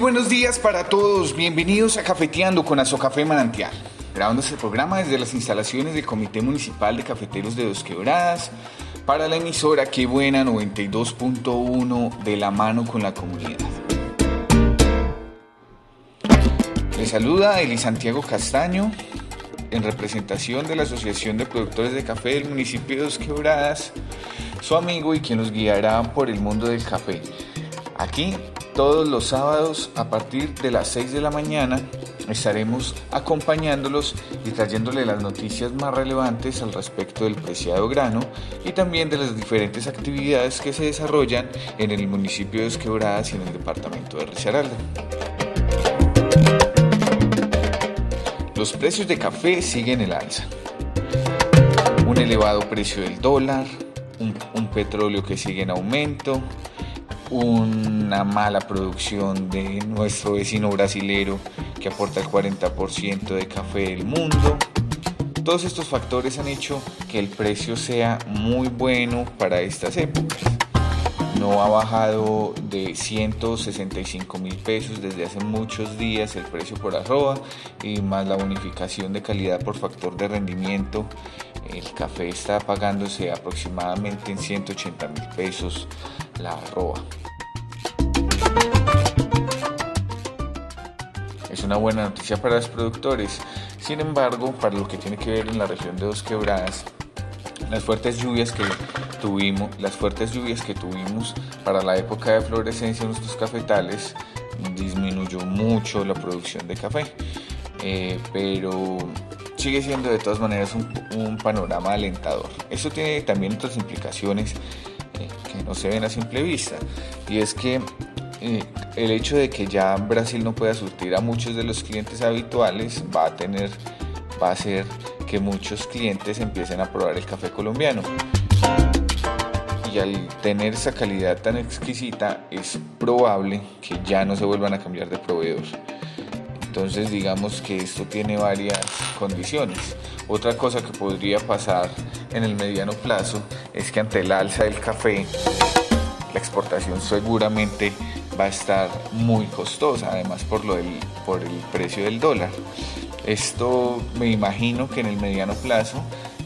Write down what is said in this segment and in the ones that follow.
Buenos días para todos, bienvenidos a Cafeteando con Azocafé Manantial. Grabando este programa desde las instalaciones del Comité Municipal de Cafeteros de Dos Quebradas para la emisora Qué Buena 92.1 de la mano con la comunidad. Les saluda Eli Santiago Castaño en representación de la Asociación de Productores de Café del municipio de Dos Quebradas, su amigo y quien los guiará por el mundo del café. Aquí todos los sábados a partir de las 6 de la mañana estaremos acompañándolos y trayéndole las noticias más relevantes al respecto del preciado grano y también de las diferentes actividades que se desarrollan en el municipio de Esquebradas y en el departamento de Risaralda. Los precios de café siguen el alza. Un elevado precio del dólar, un, un petróleo que sigue en aumento, una mala producción de nuestro vecino brasilero que aporta el 40% de café del mundo. Todos estos factores han hecho que el precio sea muy bueno para estas épocas. No ha bajado de 165 mil pesos desde hace muchos días el precio por arroba y más la bonificación de calidad por factor de rendimiento. El café está pagándose aproximadamente en 180 mil pesos la arroba. Es una buena noticia para los productores. Sin embargo, para lo que tiene que ver en la región de Dos Quebradas, las fuertes lluvias que tuvimos, las fuertes lluvias que tuvimos para la época de florescencia en nuestros cafetales disminuyó mucho la producción de café. Eh, pero sigue siendo de todas maneras un, un, panorama alentador. Eso tiene también otras implicaciones no se ven a simple vista. Y es que eh, el hecho de que ya Brasil no pueda surtir a muchos de los clientes habituales va a tener, va a hacer que muchos clientes empiecen a probar el café colombiano. Y al tener esa calidad tan exquisita es probable que ya no se vuelvan a cambiar de proveedor. Entonces digamos que esto tiene varias condiciones. Otra cosa que podría pasar en el mediano plazo es que ante el alza del café, la exportación seguramente va a estar muy costosa, además por, lo del, por el precio del dólar. Esto me imagino que en el mediano plazo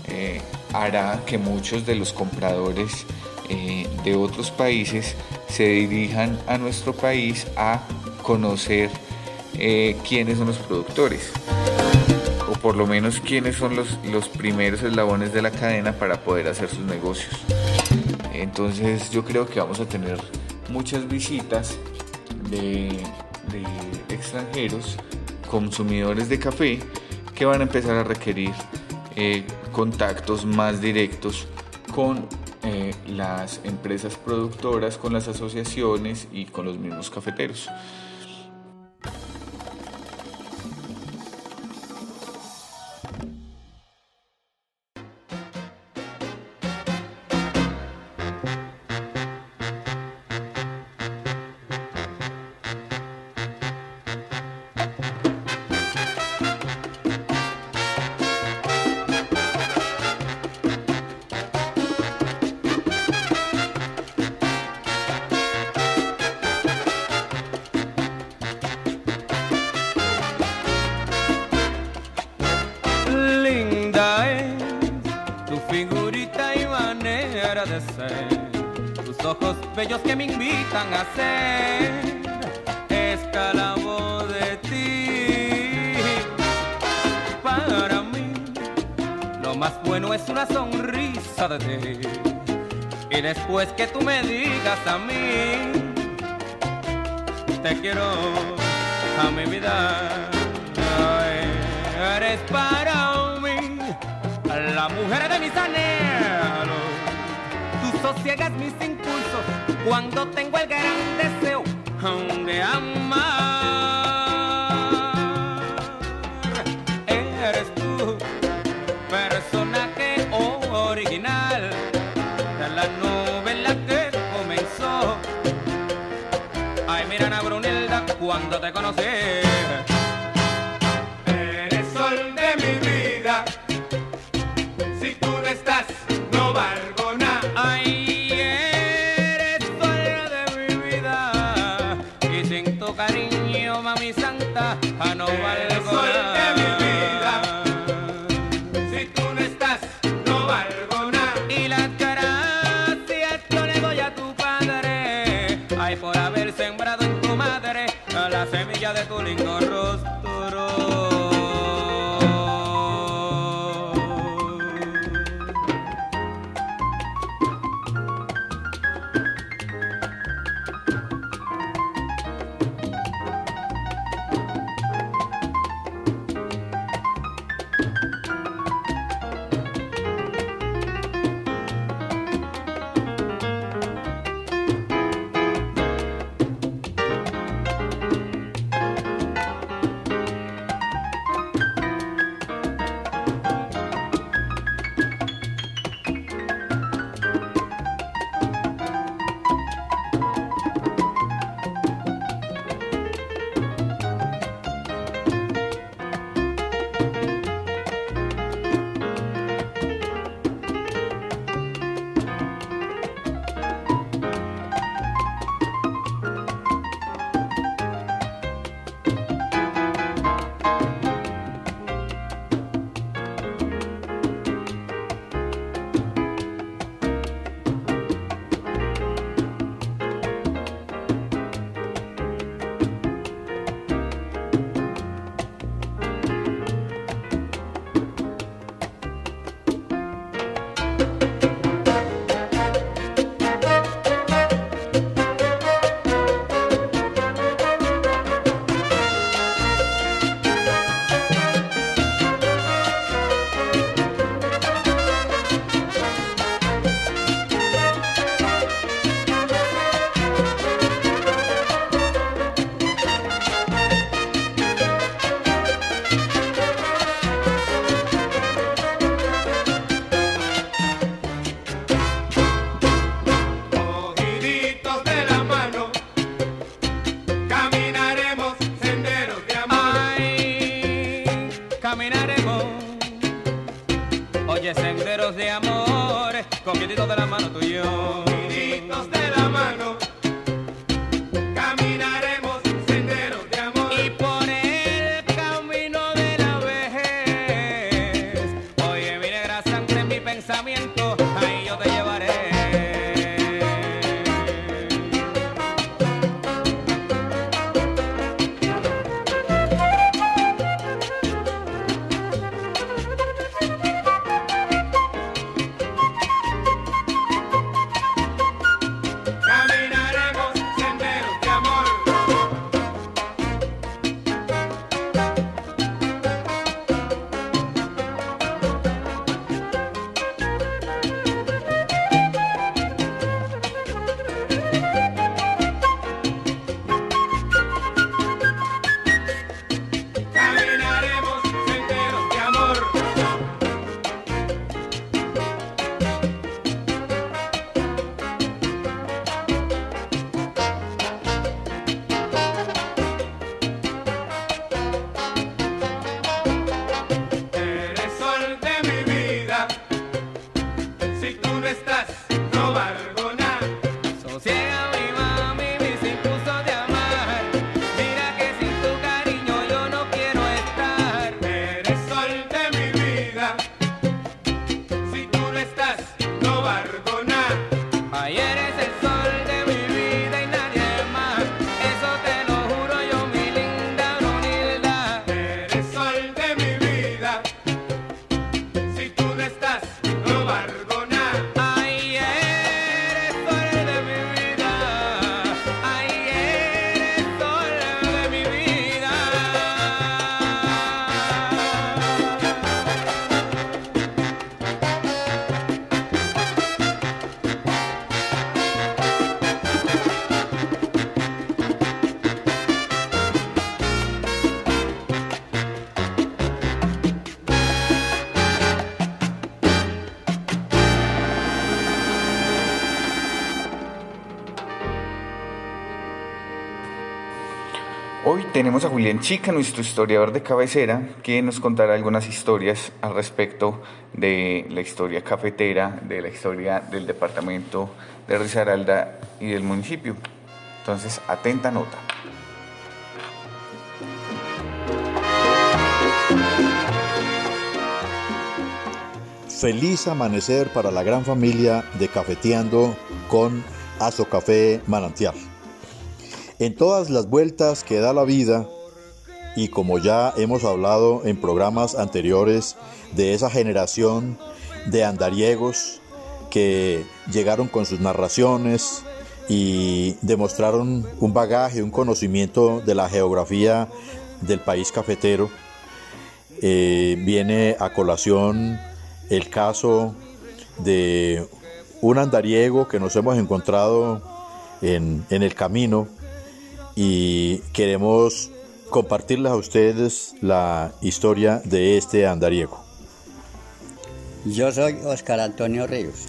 eh, hará que muchos de los compradores eh, de otros países se dirijan a nuestro país a conocer eh, quiénes son los productores o por lo menos quiénes son los, los primeros eslabones de la cadena para poder hacer sus negocios. Entonces yo creo que vamos a tener muchas visitas de, de extranjeros, consumidores de café, que van a empezar a requerir eh, contactos más directos con eh, las empresas productoras, con las asociaciones y con los mismos cafeteros. De ser tus ojos bellos que me invitan a ser esclavo de ti. Para mí, lo más bueno es una sonrisa de ti. Y después que tú me digas a mí, te quiero a mi vida. Eres para la mujer de mis anhelos sosiegas mis impulsos cuando tengo el gran deseo de amar. Eres tú, personaje original de la novela que comenzó. Ay, mira, Ana Brunilda, cuando te conocí. Hoy tenemos a Julián Chica, nuestro historiador de cabecera, que nos contará algunas historias al respecto de la historia cafetera, de la historia del departamento de Risaralda y del municipio. Entonces, atenta nota. Feliz amanecer para la gran familia de Cafeteando con Aso Café Manantial. En todas las vueltas que da la vida, y como ya hemos hablado en programas anteriores de esa generación de andariegos que llegaron con sus narraciones y demostraron un bagaje, un conocimiento de la geografía del país cafetero, eh, viene a colación el caso de un andariego que nos hemos encontrado en, en el camino y queremos compartirles a ustedes la historia de este andariego. Yo soy Oscar Antonio Ríos.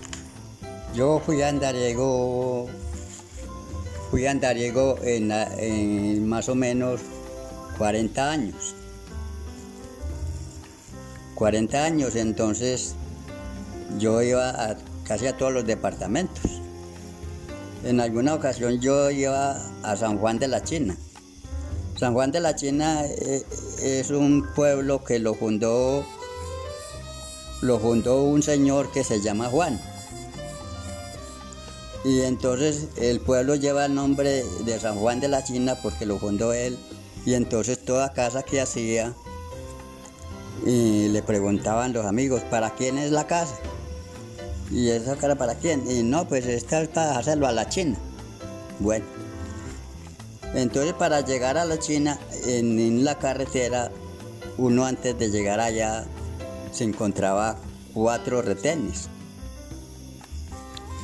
Yo fui andariego, fui andariego en, en más o menos 40 años. 40 años, entonces yo iba a casi a todos los departamentos. En alguna ocasión yo iba a San Juan de la China. San Juan de la China eh, es un pueblo que lo fundó, lo fundó un señor que se llama Juan. Y entonces el pueblo lleva el nombre de San Juan de la China porque lo fundó él. Y entonces toda casa que hacía, le preguntaban los amigos, ¿para quién es la casa? ¿Y esa cara para quién? Y no, pues esta es para hacerlo a la China. Bueno, entonces para llegar a la China, en, la carretera, uno antes de llegar allá se encontraba cuatro retenes.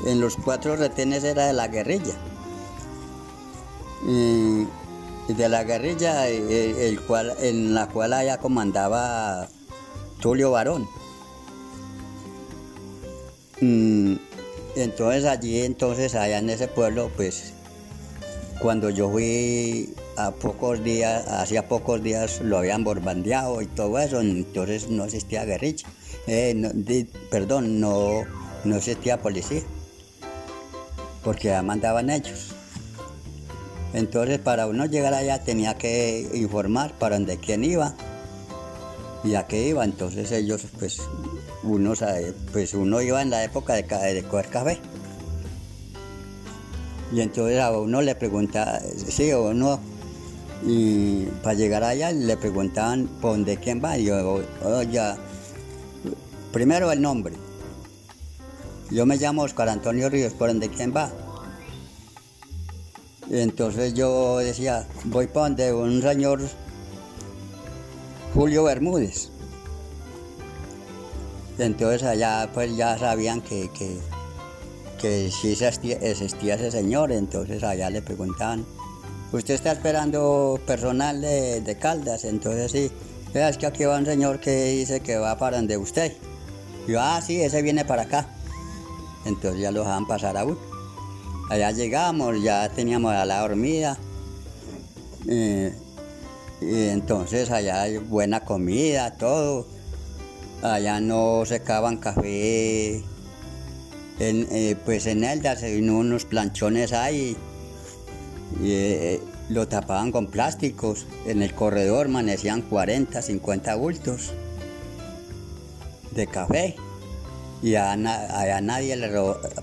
En los cuatro retenes era de la guerrilla. Y de la guerrilla eh, el, cual, en la cual allá comandaba Tulio Barón. Mm, entonces allí, entonces allá en ese pueblo, pues cuando yo fui a pocos días, hacía pocos días lo habían bombardeado y todo eso, entonces no existía guerrilla. Eh, perdón, no, no existía policía, porque ya mandaban ellos. Entonces para uno llegar allá tenía que informar para dónde quién iba y a qué iba. Entonces ellos, pues uno, pues uno iba en la época de, de coger café. Y entonces a uno le preguntaba, sí o no, y para llegar allá le preguntaban por dónde quién va. Y yo, ya, primero el nombre. Yo me llamo Oscar Antonio Ríos, ¿por dónde quién va? Y entonces yo decía, voy para donde un señor Julio Bermúdez. Entonces allá pues ya sabían que, que que si existía, ese señor, entonces allá le preguntaban, ¿usted está esperando personal de, Caldas? Entonces sí, es que aquí va un señor que dice que va para donde usted. Yo, ah, sí, ese viene para acá. Entonces ya lo dejaban pasar a uno. Allá llegamos, ya teníamos a la dormida. y entonces allá hay buena comida, todo. Allá no secaban café eh, pues en Eldas unos planchones ahí y eh, lo tapaban con plásticos. En el corredor amanecían 40, 50 bultos de café. Y a, nadie le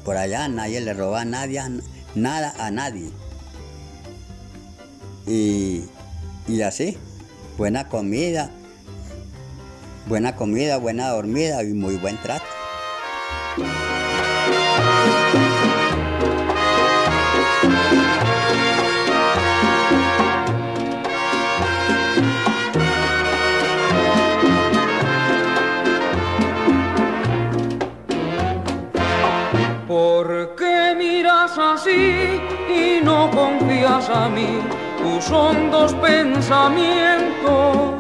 por allá nadie le roba nada a nadie. Y así, buena comida, buena comida, buena dormida y muy buen trato. ¿Por qué miras así y no confías a mí tus hondos pensamientos?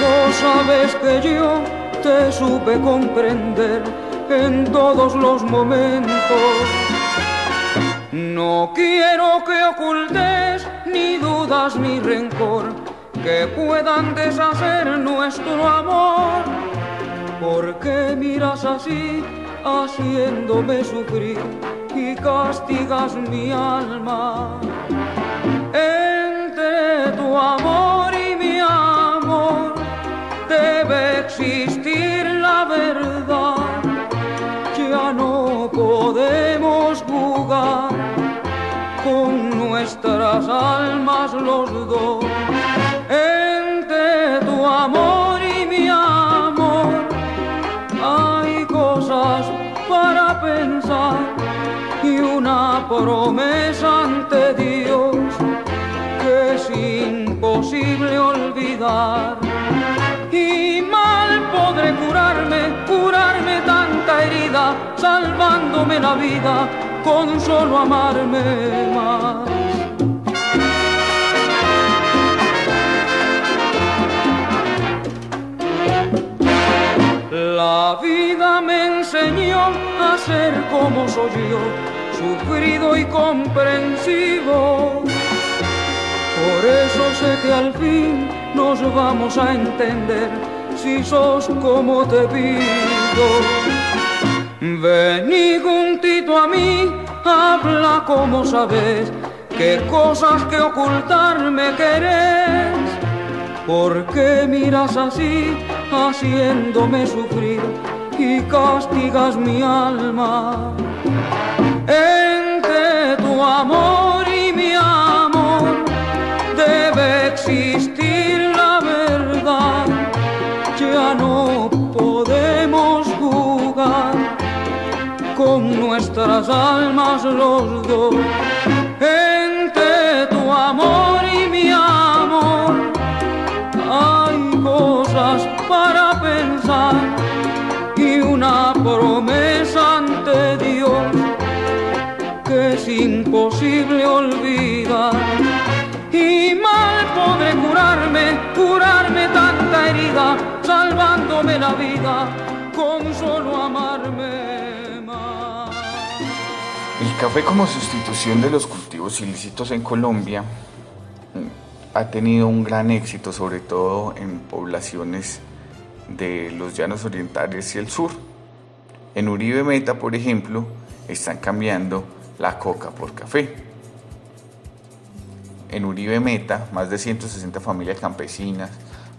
Vos sabes que yo te supe comprender en todos los momentos. No quiero que ocultes ni dudas ni rencor que puedan deshacer nuestro amor. ¿Por qué miras así, haciéndome sufrir y castigas mi alma? Entre tu amor y ya no podemos jugar con nuestras almas los dos. Entre tu amor y mi amor hay cosas para pensar y una promesa ante Dios que es imposible olvidar. Herida, salvándome la vida con solo amarme más. La vida me enseñó a ser como soy yo, sufrido y comprensivo. Por eso sé que al fin nos vamos a entender si sos como te pido. Vení juntito a mí, habla como sabes, qué cosas que ocultarme querés. ¿Por qué miras así, haciéndome sufrir y castigas mi alma? Entre tu amor y mi amor debe existir nuestras almas los dos. Entre tu amor y mi amor hay cosas para pensar y una promesa ante Dios que es imposible olvidar. Y mal podré curarme, curarme tanta herida, salvándome la vida con solo amarme café como sustitución de los cultivos ilícitos en Colombia mm, ha tenido un gran éxito, sobre todo en poblaciones de los llanos orientales y el sur. En Uribe Meta, por ejemplo, están cambiando la coca por café. En Uribe Meta, más de 160 familias campesinas,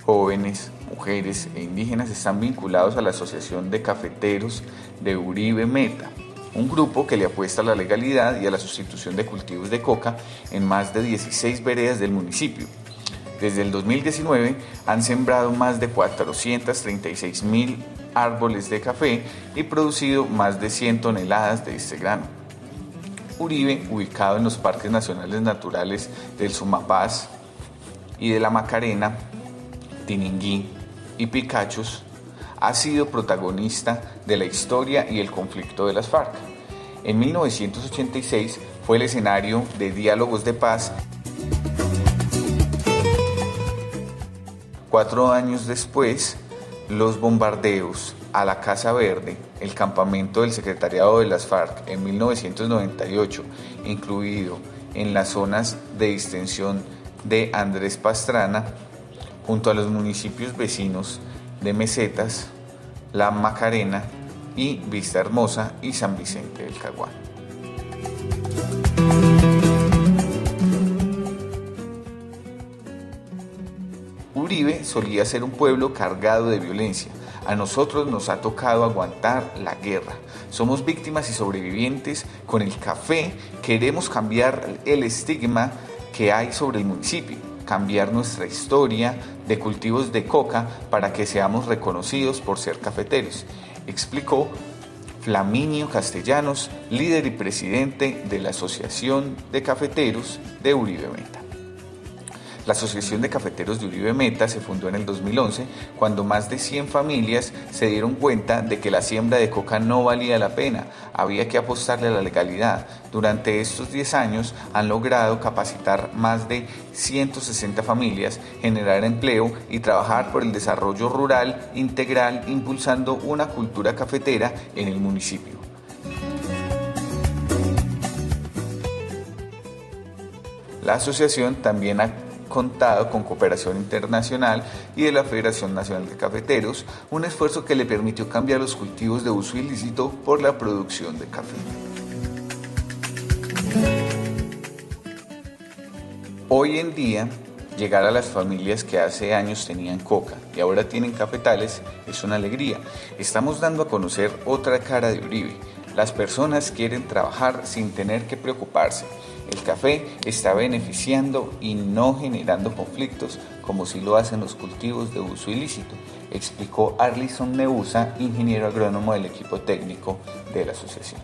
jóvenes, mujeres e indígenas están vinculados a la Asociación de Cafeteros de Uribe Meta, un grupo que le apuesta a la legalidad y a la sustitución de cultivos de coca en más de 16 veredas del municipio. Desde el 2019 han sembrado más de 436 mil árboles de café y producido más de 100 toneladas de este grano. Uribe, ubicado en los parques nacionales naturales del Sumapaz y de la Macarena, Tininguí y Picachos, ha sido protagonista de la historia y el conflicto de las FARC. En 1986 fue el escenario de diálogos de paz. Cuatro años después, los bombardeos a la Casa Verde, el campamento del secretariado de las FARC en 1998, incluido en las zonas de distensión de Andrés Pastrana, junto a los municipios vecinos de Mesetas, La Macarena y Vista Hermosa y San Vicente del Caguán. Uribe solía ser un pueblo cargado de violencia. A nosotros nos ha tocado aguantar la guerra. Somos víctimas y sobrevivientes. Con el café queremos cambiar el estigma que hay sobre el municipio, cambiar nuestra historia de cultivos de coca para que seamos reconocidos por ser cafeteros, explicó Flaminio Castellanos, líder y presidente de la Asociación de Cafeteros de Uribe Meta. La Asociación de Cafeteros de Uribe Meta se fundó en el 2011 cuando más de 100 familias se dieron cuenta de que la siembra de coca no valía la pena, había que apostarle a la legalidad. Durante estos 10 años han logrado capacitar más de 160 familias, generar empleo y trabajar por el desarrollo rural integral impulsando una cultura cafetera en el municipio. La asociación también ha contado con cooperación internacional y de la Federación Nacional de Cafeteros, un esfuerzo que le permitió cambiar los cultivos de uso ilícito por la producción de café. Hoy en día, llegar a las familias que hace años tenían coca y ahora tienen cafetales es una alegría. Estamos dando a conocer otra cara de Uribe, Las personas quieren trabajar sin tener que preocuparse. El café está beneficiando y no generando conflictos como si lo hacen los cultivos de uso ilícito, explicó Arlison Neusa, ingeniero agrónomo del equipo técnico de la asociación.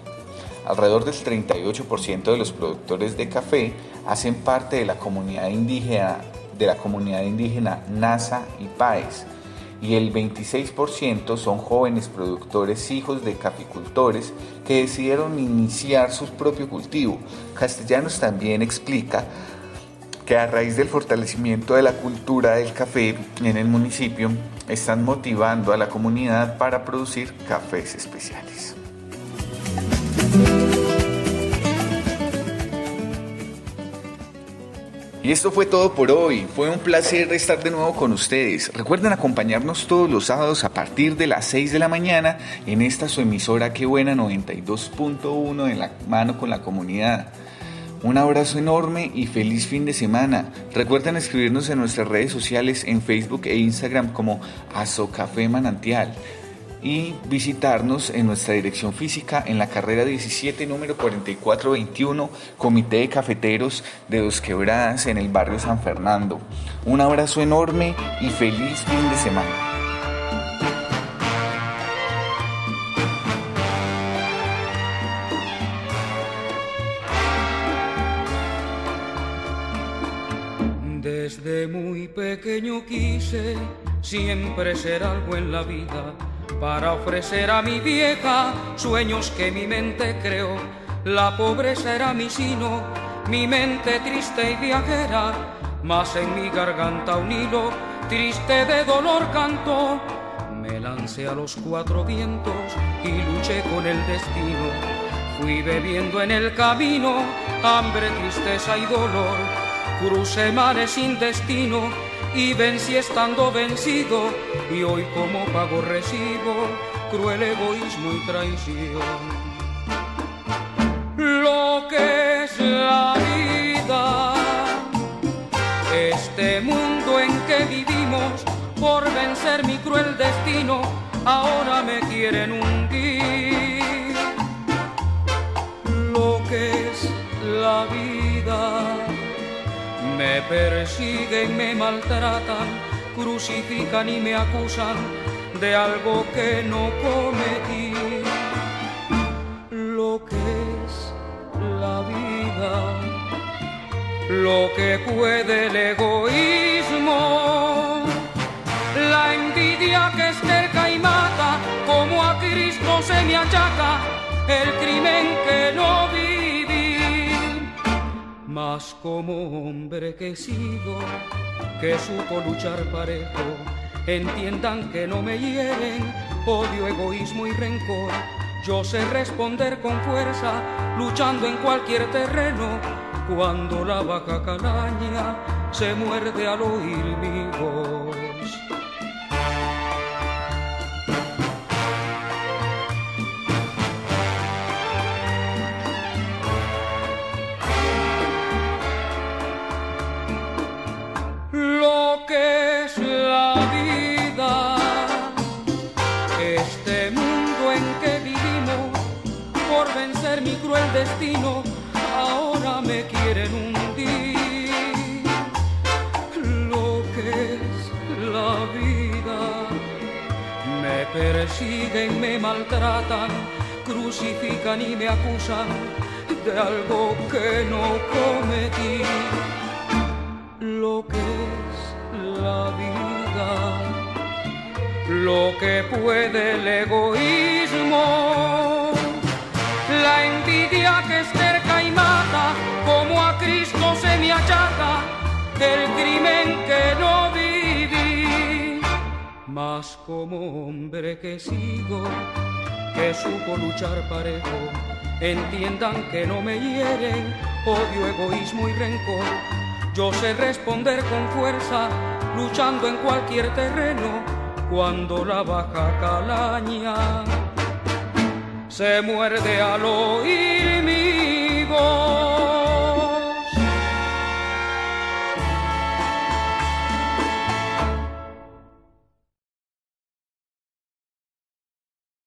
Alrededor del 38% de los productores de café hacen parte de la comunidad indígena, de la comunidad indígena Nasa y Paez, y el 26% son jóvenes productores hijos de caficultores que decidieron iniciar su propio cultivo. Castellanos también explica que a raíz del fortalecimiento de la cultura del café en el municipio están motivando a la comunidad para producir cafés especiales. Y esto fue todo por hoy. Fue un placer estar de nuevo con ustedes. Recuerden acompañarnos todos los sábados a partir de las 6 de la mañana en esta su emisora Que Buena 92.1 en la mano con la comunidad. Un abrazo enorme y feliz fin de semana. Recuerden escribirnos en nuestras redes sociales en Facebook e Instagram como Azocafé Manantial y visitarnos en nuestra dirección física en la carrera 17, número 4421, Comité de Cafeteros de Dos Quebradas en el barrio San Fernando. Un abrazo enorme y feliz fin de semana. Desde muy pequeño quise siempre ser algo en la vida para ofrecer a mi vieja sueños que mi mente creó. La pobreza era mi sino, mi mente triste y viajera, mas en mi garganta un hilo triste de dolor cantó. Me lancé a los cuatro vientos y luché con el destino. Fui bebiendo en el camino hambre, tristeza y dolor. Crucé mares sin destino y vencí estando vencido y hoy como pago recibo cruel egoísmo y traición. Lo que es la vida, este mundo en que vivimos por vencer mi cruel destino, ahora me quieren hundir. Persiguen, me maltratan, crucifican y me acusan de algo que no cometí. Lo que es la vida, lo que puede el egoísmo, la envidia que es cerca y mata, como a Cristo se me achaca, el crimen que no mas como hombre que sigo, que supo luchar parejo, entiendan que no me hieren odio, egoísmo y rencor. Yo sé responder con fuerza, luchando en cualquier terreno, cuando la vaca calaña se muerde al oír mi voz. Destino, ahora me quieren hundir. Lo que es la vida, me persiguen, me maltratan, crucifican y me acusan de algo que no cometí. Lo que es la vida, lo que puede el egoísmo crimen que no viví. Mas como hombre que sigo, que supo luchar parejo, entiendan que no me hieren odio, egoísmo y rencor. Yo sé responder con fuerza, luchando en cualquier terreno, cuando la baja calaña se muerde al oír